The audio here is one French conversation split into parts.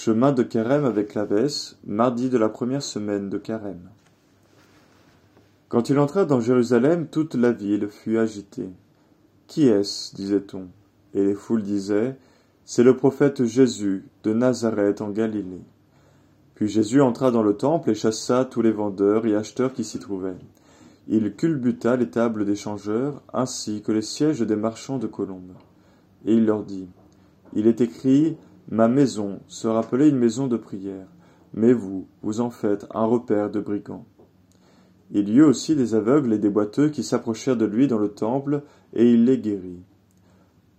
Chemin de Carême avec Clavès, mardi de la première semaine de Carême. Quand il entra dans Jérusalem, toute la ville fut agitée. Qui est-ce? disait-on. Et les foules disaient C'est le prophète Jésus de Nazareth en Galilée. Puis Jésus entra dans le temple et chassa tous les vendeurs et acheteurs qui s'y trouvaient. Il culbuta les tables des changeurs ainsi que les sièges des marchands de colombes. Et il leur dit Il est écrit Ma maison sera appelée une maison de prière, mais vous, vous en faites un repère de brigands. Il y eut aussi des aveugles et des boiteux qui s'approchèrent de lui dans le temple, et il les guérit.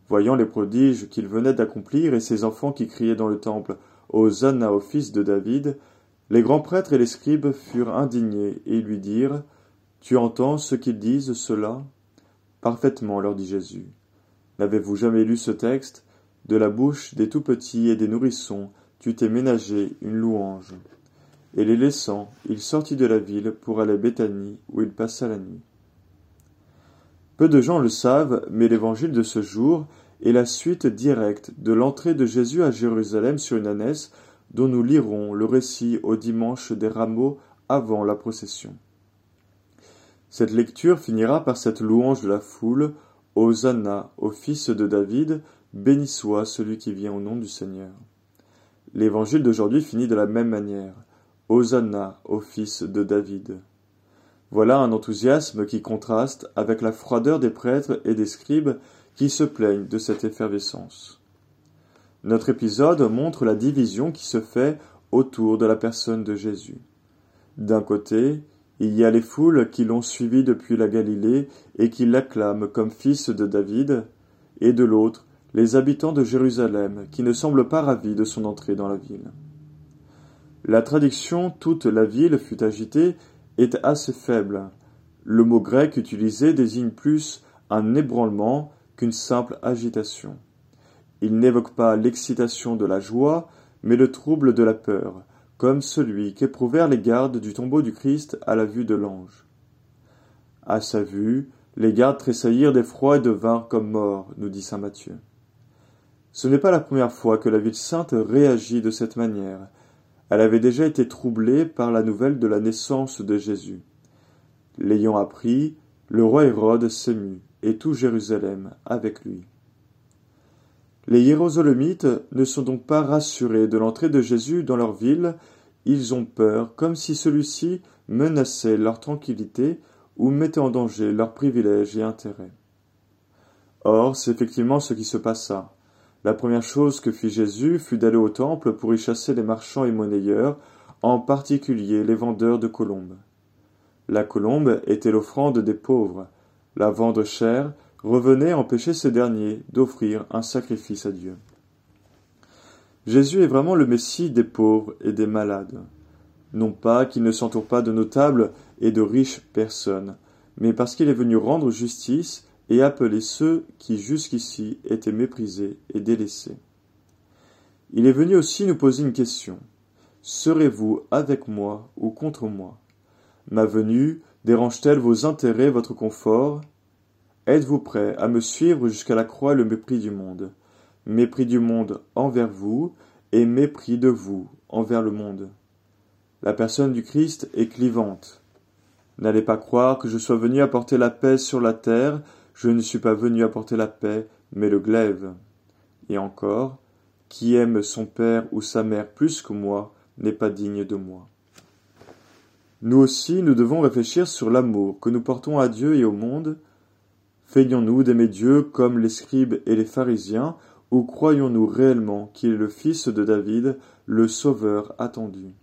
Voyant les prodiges qu'il venait d'accomplir et ses enfants qui criaient dans le temple Hosanna au fils de David, les grands prêtres et les scribes furent indignés et lui dirent Tu entends ce qu'ils disent cela Parfaitement, leur dit Jésus. N'avez-vous jamais lu ce texte? De la bouche des tout-petits et des nourrissons, tu t'es ménagé une louange. Et les laissant, il sortit de la ville pour aller à Béthanie, où il passa la nuit. Peu de gens le savent, mais l'évangile de ce jour est la suite directe de l'entrée de Jésus à Jérusalem sur une ânesse dont nous lirons le récit au dimanche des rameaux avant la procession. Cette lecture finira par cette louange de la foule, Hosanna au fils de David, Béni soit celui qui vient au nom du Seigneur. L'évangile d'aujourd'hui finit de la même manière. Hosanna au fils de David. Voilà un enthousiasme qui contraste avec la froideur des prêtres et des scribes qui se plaignent de cette effervescence. Notre épisode montre la division qui se fait autour de la personne de Jésus. D'un côté, il y a les foules qui l'ont suivi depuis la Galilée et qui l'acclament comme fils de David, et de l'autre, les habitants de Jérusalem, qui ne semblent pas ravis de son entrée dans la ville. La traduction toute la ville fut agitée est assez faible. Le mot grec utilisé désigne plus un ébranlement qu'une simple agitation. Il n'évoque pas l'excitation de la joie, mais le trouble de la peur, comme celui qu'éprouvèrent les gardes du tombeau du Christ à la vue de l'ange. À sa vue, les gardes tressaillirent d'effroi et devinrent comme morts, nous dit saint Matthieu. Ce n'est pas la première fois que la ville sainte réagit de cette manière. Elle avait déjà été troublée par la nouvelle de la naissance de Jésus. L'ayant appris, le roi Hérode s'émut, et tout Jérusalem avec lui. Les Hiérosolomites ne sont donc pas rassurés de l'entrée de Jésus dans leur ville, ils ont peur, comme si celui-ci menaçait leur tranquillité ou mettait en danger leurs privilèges et intérêts. Or, c'est effectivement ce qui se passa. La première chose que fit Jésus fut d'aller au temple pour y chasser les marchands et monnayeurs, en particulier les vendeurs de colombes. La colombe était l'offrande des pauvres. La vendre chère revenait empêcher ces derniers d'offrir un sacrifice à Dieu. Jésus est vraiment le Messie des pauvres et des malades. Non pas qu'il ne s'entoure pas de notables et de riches personnes, mais parce qu'il est venu rendre justice et appeler ceux qui jusqu'ici étaient méprisés et délaissés. Il est venu aussi nous poser une question. Serez-vous avec moi ou contre moi? Ma venue dérange-t-elle vos intérêts, votre confort? Êtes-vous prêt à me suivre jusqu'à la croix le mépris du monde? Mépris du monde envers vous et mépris de vous envers le monde. La personne du Christ est clivante. N'allez pas croire que je sois venu apporter la paix sur la terre, je ne suis pas venu apporter la paix, mais le glaive. Et encore, qui aime son père ou sa mère plus que moi n'est pas digne de moi. Nous aussi, nous devons réfléchir sur l'amour que nous portons à Dieu et au monde. Feignons-nous d'aimer Dieu comme les scribes et les pharisiens, ou croyons-nous réellement qu'il est le Fils de David, le Sauveur attendu?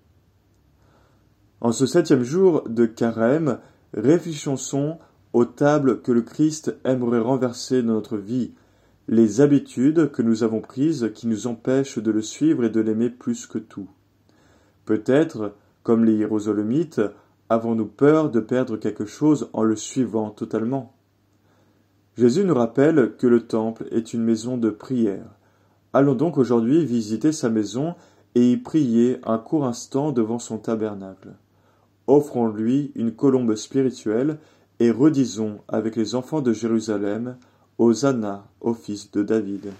En ce septième jour de carême, réfléchissons aux tables que le Christ aimerait renverser dans notre vie, les habitudes que nous avons prises qui nous empêchent de le suivre et de l'aimer plus que tout. Peut-être, comme les Hiérosolomites, avons-nous peur de perdre quelque chose en le suivant totalement. Jésus nous rappelle que le temple est une maison de prière. Allons donc aujourd'hui visiter sa maison et y prier un court instant devant son tabernacle. Offrons-lui une colombe spirituelle et redisons avec les enfants de Jérusalem, Hosanna au fils de David.